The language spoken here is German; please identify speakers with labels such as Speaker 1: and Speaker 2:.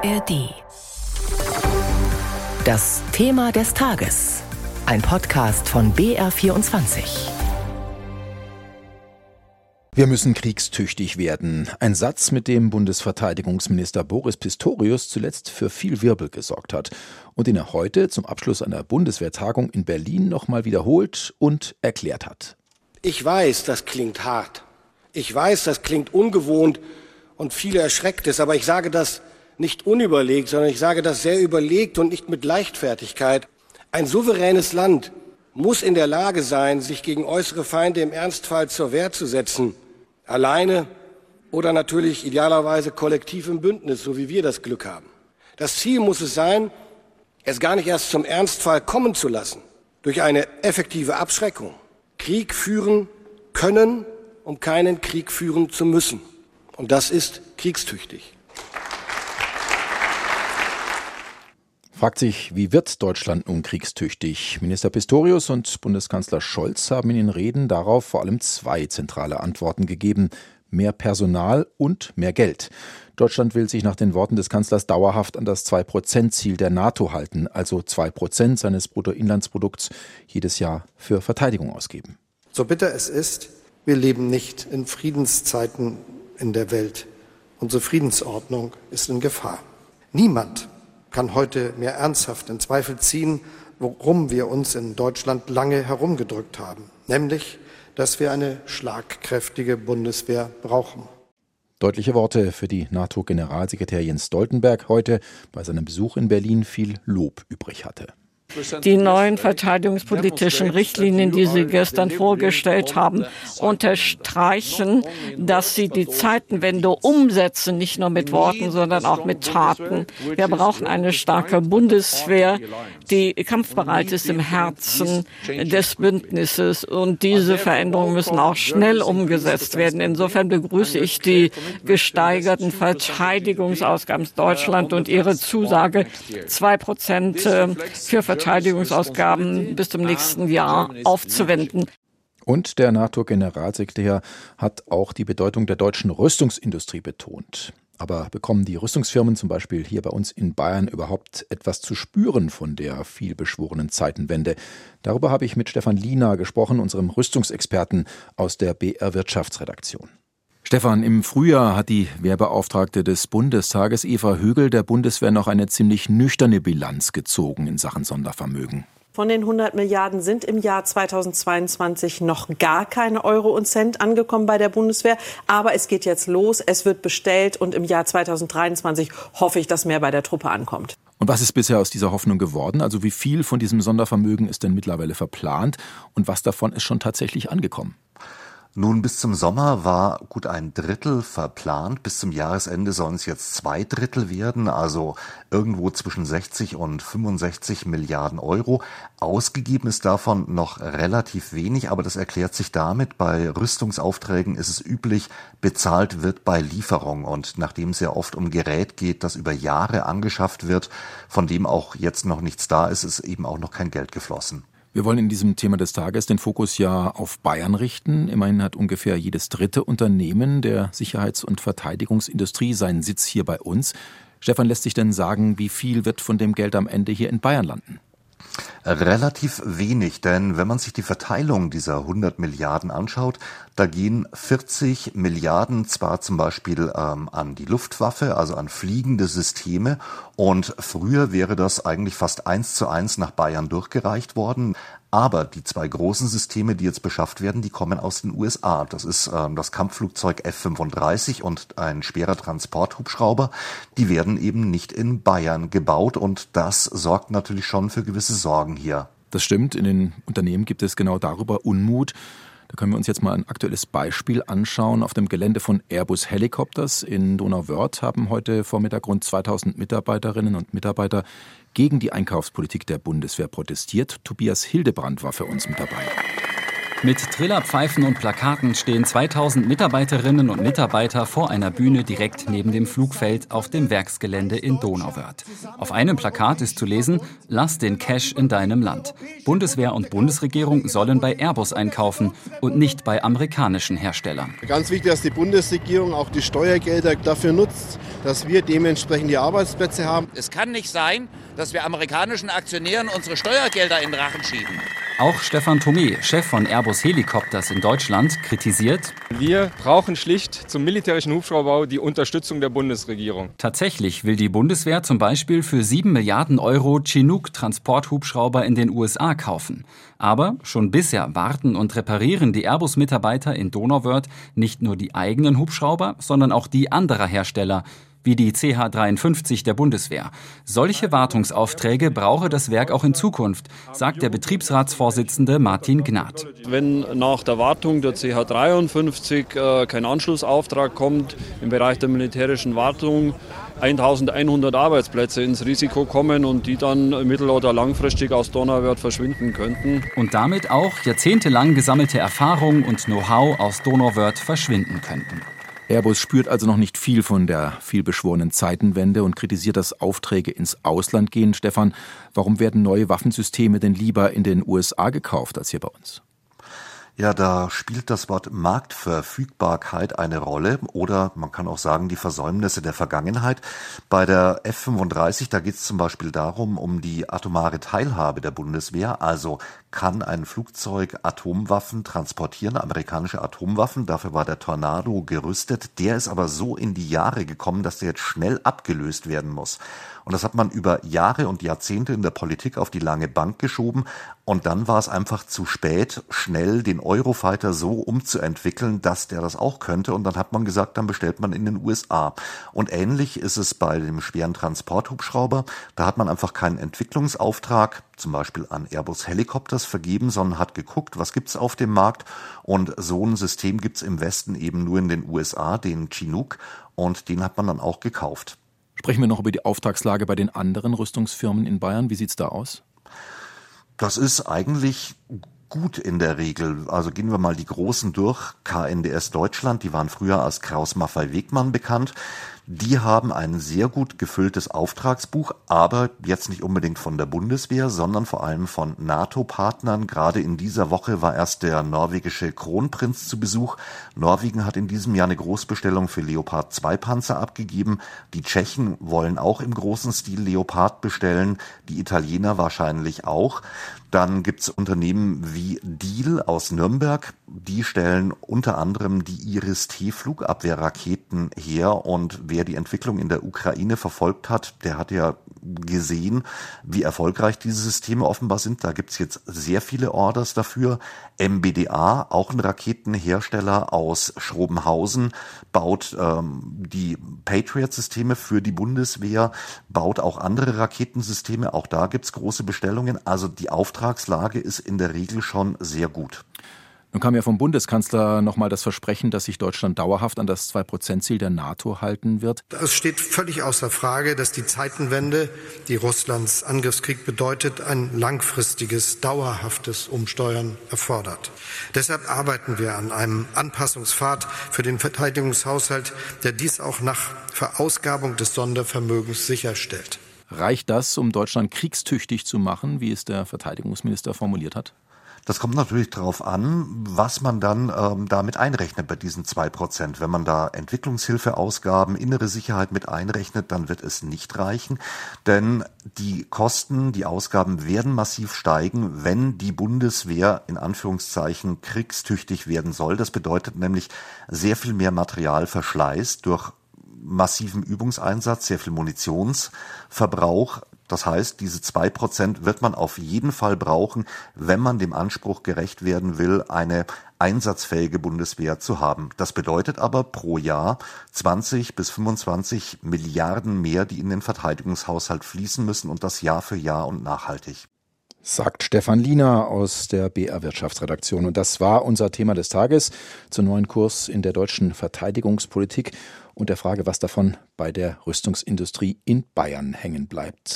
Speaker 1: ARD. Das Thema des Tages. Ein Podcast von BR24.
Speaker 2: Wir müssen kriegstüchtig werden. Ein Satz, mit dem Bundesverteidigungsminister Boris Pistorius zuletzt für viel Wirbel gesorgt hat und den er heute zum Abschluss einer Bundeswehrtagung in Berlin nochmal wiederholt und erklärt hat.
Speaker 3: Ich weiß, das klingt hart. Ich weiß, das klingt ungewohnt und viele erschreckt es, aber ich sage das nicht unüberlegt, sondern ich sage das sehr überlegt und nicht mit Leichtfertigkeit. Ein souveränes Land muss in der Lage sein, sich gegen äußere Feinde im Ernstfall zur Wehr zu setzen alleine oder natürlich idealerweise kollektiv im Bündnis, so wie wir das Glück haben. Das Ziel muss es sein, es gar nicht erst zum Ernstfall kommen zu lassen, durch eine effektive Abschreckung. Krieg führen können, um keinen Krieg führen zu müssen. Und das ist kriegstüchtig.
Speaker 2: Fragt sich, wie wird Deutschland nun kriegstüchtig? Minister Pistorius und Bundeskanzler Scholz haben in den Reden darauf vor allem zwei zentrale Antworten gegeben. Mehr Personal und mehr Geld. Deutschland will sich nach den Worten des Kanzlers dauerhaft an das 2-Prozent-Ziel der NATO halten, also 2 Prozent seines Bruttoinlandsprodukts jedes Jahr für Verteidigung ausgeben.
Speaker 4: So bitter es ist, wir leben nicht in Friedenszeiten in der Welt. Unsere Friedensordnung ist in Gefahr. Niemand kann heute mehr ernsthaft in Zweifel ziehen, worum wir uns in Deutschland lange herumgedrückt haben, nämlich, dass wir eine schlagkräftige Bundeswehr brauchen.
Speaker 2: Deutliche Worte für die NATO-Generalsekretär Jens Stoltenberg heute bei seinem Besuch in Berlin viel Lob übrig hatte.
Speaker 5: Die neuen verteidigungspolitischen Richtlinien, die Sie gestern vorgestellt haben, unterstreichen, dass Sie die Zeitenwende umsetzen, nicht nur mit Worten, sondern auch mit Taten. Wir brauchen eine starke Bundeswehr, die kampfbereit ist im Herzen des Bündnisses. Und diese Veränderungen müssen auch schnell umgesetzt werden. Insofern begrüße ich die gesteigerten Verteidigungsausgaben Deutschland und Ihre Zusage, zwei Prozent äh, für Verteidigung Verteidigungsausgaben bis zum nächsten Jahr aufzuwenden.
Speaker 2: Und der NATO-Generalsekretär hat auch die Bedeutung der deutschen Rüstungsindustrie betont. Aber bekommen die Rüstungsfirmen zum Beispiel hier bei uns in Bayern überhaupt etwas zu spüren von der vielbeschworenen Zeitenwende? Darüber habe ich mit Stefan Liener gesprochen, unserem Rüstungsexperten aus der BR Wirtschaftsredaktion. Stefan, im Frühjahr hat die Wehrbeauftragte des Bundestages Eva Högel der Bundeswehr noch eine ziemlich nüchterne Bilanz gezogen in Sachen Sondervermögen.
Speaker 6: Von den 100 Milliarden sind im Jahr 2022 noch gar keine Euro und Cent angekommen bei der Bundeswehr. Aber es geht jetzt los, es wird bestellt und im Jahr 2023 hoffe ich, dass mehr bei der Truppe ankommt.
Speaker 2: Und was ist bisher aus dieser Hoffnung geworden? Also wie viel von diesem Sondervermögen ist denn mittlerweile verplant und was davon ist schon tatsächlich angekommen?
Speaker 7: Nun, bis zum Sommer war gut ein Drittel verplant. Bis zum Jahresende sollen es jetzt zwei Drittel werden, also irgendwo zwischen 60 und 65 Milliarden Euro. Ausgegeben ist davon noch relativ wenig, aber das erklärt sich damit, bei Rüstungsaufträgen ist es üblich, bezahlt wird bei Lieferung. Und nachdem es ja oft um Gerät geht, das über Jahre angeschafft wird, von dem auch jetzt noch nichts da ist, ist eben auch noch kein Geld geflossen.
Speaker 2: Wir wollen in diesem Thema des Tages den Fokus ja auf Bayern richten. Immerhin hat ungefähr jedes dritte Unternehmen der Sicherheits- und Verteidigungsindustrie seinen Sitz hier bei uns. Stefan, lässt sich denn sagen, wie viel wird von dem Geld am Ende hier in Bayern landen?
Speaker 7: Relativ wenig, denn wenn man sich die Verteilung dieser 100 Milliarden anschaut, da gehen 40 Milliarden zwar zum Beispiel ähm, an die Luftwaffe, also an fliegende Systeme, und früher wäre das eigentlich fast eins zu eins nach Bayern durchgereicht worden. Aber die zwei großen Systeme, die jetzt beschafft werden, die kommen aus den USA. Das ist ähm, das Kampfflugzeug F-35 und ein schwerer Transporthubschrauber. Die werden eben nicht in Bayern gebaut und das sorgt natürlich schon für gewisse Sorgen hier.
Speaker 2: Das stimmt. In den Unternehmen gibt es genau darüber Unmut. Da können wir uns jetzt mal ein aktuelles Beispiel anschauen. Auf dem Gelände von Airbus Helicopters in Donauwörth haben heute Vormittag rund 2000 Mitarbeiterinnen und Mitarbeiter gegen die Einkaufspolitik der Bundeswehr protestiert. Tobias Hildebrand war für uns mit dabei.
Speaker 8: Mit Trillerpfeifen und Plakaten stehen 2000 Mitarbeiterinnen und Mitarbeiter vor einer Bühne direkt neben dem Flugfeld auf dem Werksgelände in Donauwörth. Auf einem Plakat ist zu lesen, lass den Cash in deinem Land. Bundeswehr und Bundesregierung sollen bei Airbus einkaufen und nicht bei amerikanischen Herstellern.
Speaker 9: Ganz wichtig, dass die Bundesregierung auch die Steuergelder dafür nutzt, dass wir dementsprechend die Arbeitsplätze haben.
Speaker 10: Es kann nicht sein, dass wir amerikanischen Aktionären unsere Steuergelder in den Rachen schieben.
Speaker 8: Auch Stefan Thome, Chef von Airbus Helikopters in Deutschland, kritisiert,
Speaker 11: wir brauchen schlicht zum militärischen Hubschrauberbau die Unterstützung der Bundesregierung.
Speaker 8: Tatsächlich will die Bundeswehr zum Beispiel für 7 Milliarden Euro Chinook-Transporthubschrauber in den USA kaufen. Aber schon bisher warten und reparieren die Airbus-Mitarbeiter in Donauwörth nicht nur die eigenen Hubschrauber, sondern auch die anderer Hersteller, wie die CH-53 der Bundeswehr. Solche Wartungsaufträge brauche das Werk auch in Zukunft, sagt der Betriebsratsvorsitzende Martin Gnad.
Speaker 12: Wenn nach der Wartung der CH-53 äh, kein Anschlussauftrag kommt im Bereich der militärischen Wartung, 1100 Arbeitsplätze ins Risiko kommen und die dann mittel- oder langfristig aus Donauwörth verschwinden könnten.
Speaker 8: Und damit auch jahrzehntelang gesammelte Erfahrung und Know-how aus Donauwörth verschwinden könnten.
Speaker 2: Airbus spürt also noch nicht viel von der vielbeschworenen Zeitenwende und kritisiert, dass Aufträge ins Ausland gehen. Stefan, warum werden neue Waffensysteme denn lieber in den USA gekauft als hier bei uns?
Speaker 7: Ja, da spielt das Wort Marktverfügbarkeit eine Rolle oder man kann auch sagen die Versäumnisse der Vergangenheit. Bei der F-35, da geht es zum Beispiel darum, um die atomare Teilhabe der Bundeswehr, also kann ein Flugzeug Atomwaffen transportieren, amerikanische Atomwaffen. Dafür war der Tornado gerüstet. Der ist aber so in die Jahre gekommen, dass der jetzt schnell abgelöst werden muss. Und das hat man über Jahre und Jahrzehnte in der Politik auf die lange Bank geschoben. Und dann war es einfach zu spät, schnell den Eurofighter so umzuentwickeln, dass der das auch könnte. Und dann hat man gesagt, dann bestellt man in den USA. Und ähnlich ist es bei dem schweren Transporthubschrauber. Da hat man einfach keinen Entwicklungsauftrag, zum Beispiel an Airbus Helicopters vergeben, sondern hat geguckt, was gibt's auf dem Markt. Und so ein System gibt's im Westen eben nur in den USA, den Chinook. Und den hat man dann auch gekauft.
Speaker 2: Sprechen wir noch über die Auftragslage bei den anderen Rüstungsfirmen in Bayern. Wie sieht's da aus?
Speaker 7: Das ist eigentlich gut in der Regel. Also gehen wir mal die großen durch. KNDS Deutschland, die waren früher als Kraus Maffei Wegmann bekannt. Die haben ein sehr gut gefülltes Auftragsbuch, aber jetzt nicht unbedingt von der Bundeswehr, sondern vor allem von NATO-Partnern. Gerade in dieser Woche war erst der norwegische Kronprinz zu Besuch. Norwegen hat in diesem Jahr eine Großbestellung für Leopard 2 Panzer abgegeben. Die Tschechen wollen auch im großen Stil Leopard bestellen, die Italiener wahrscheinlich auch. Dann gibt's Unternehmen wie Diehl aus Nürnberg. Die stellen unter anderem die Iris-T-Flugabwehrraketen her. Und wer die Entwicklung in der Ukraine verfolgt hat, der hat ja gesehen, wie erfolgreich diese Systeme offenbar sind. Da gibt's jetzt sehr viele Orders dafür. MBDA, auch ein Raketenhersteller aus Schrobenhausen, baut ähm, die Patriot-Systeme für die Bundeswehr, baut auch andere Raketensysteme. Auch da gibt's große Bestellungen. Also die Auftragslage ist in der Regel schon sehr gut.
Speaker 2: Nun kam ja vom Bundeskanzler nochmal das Versprechen, dass sich Deutschland dauerhaft an das Zwei-Prozent-Ziel der NATO halten wird.
Speaker 4: Es steht völlig außer Frage, dass die Zeitenwende, die Russlands Angriffskrieg bedeutet, ein langfristiges, dauerhaftes Umsteuern erfordert. Deshalb arbeiten wir an einem Anpassungspfad für den Verteidigungshaushalt, der dies auch nach Verausgabung des Sondervermögens sicherstellt.
Speaker 2: Reicht das, um Deutschland kriegstüchtig zu machen, wie es der Verteidigungsminister formuliert hat?
Speaker 7: Das kommt natürlich darauf an, was man dann ähm, damit einrechnet bei diesen zwei Prozent. Wenn man da Entwicklungshilfeausgaben, innere Sicherheit mit einrechnet, dann wird es nicht reichen, denn die Kosten, die Ausgaben werden massiv steigen, wenn die Bundeswehr in Anführungszeichen kriegstüchtig werden soll. Das bedeutet nämlich sehr viel mehr Materialverschleiß durch massiven Übungseinsatz, sehr viel Munitionsverbrauch, das heißt, diese zwei Prozent wird man auf jeden Fall brauchen, wenn man dem Anspruch gerecht werden will, eine einsatzfähige Bundeswehr zu haben. Das bedeutet aber pro Jahr 20 bis 25 Milliarden mehr, die in den Verteidigungshaushalt fließen müssen und das Jahr für Jahr und nachhaltig.
Speaker 2: Sagt Stefan Liener aus der BR Wirtschaftsredaktion. Und das war unser Thema des Tages zum neuen Kurs in der deutschen Verteidigungspolitik und der Frage, was davon bei der Rüstungsindustrie in Bayern hängen bleibt.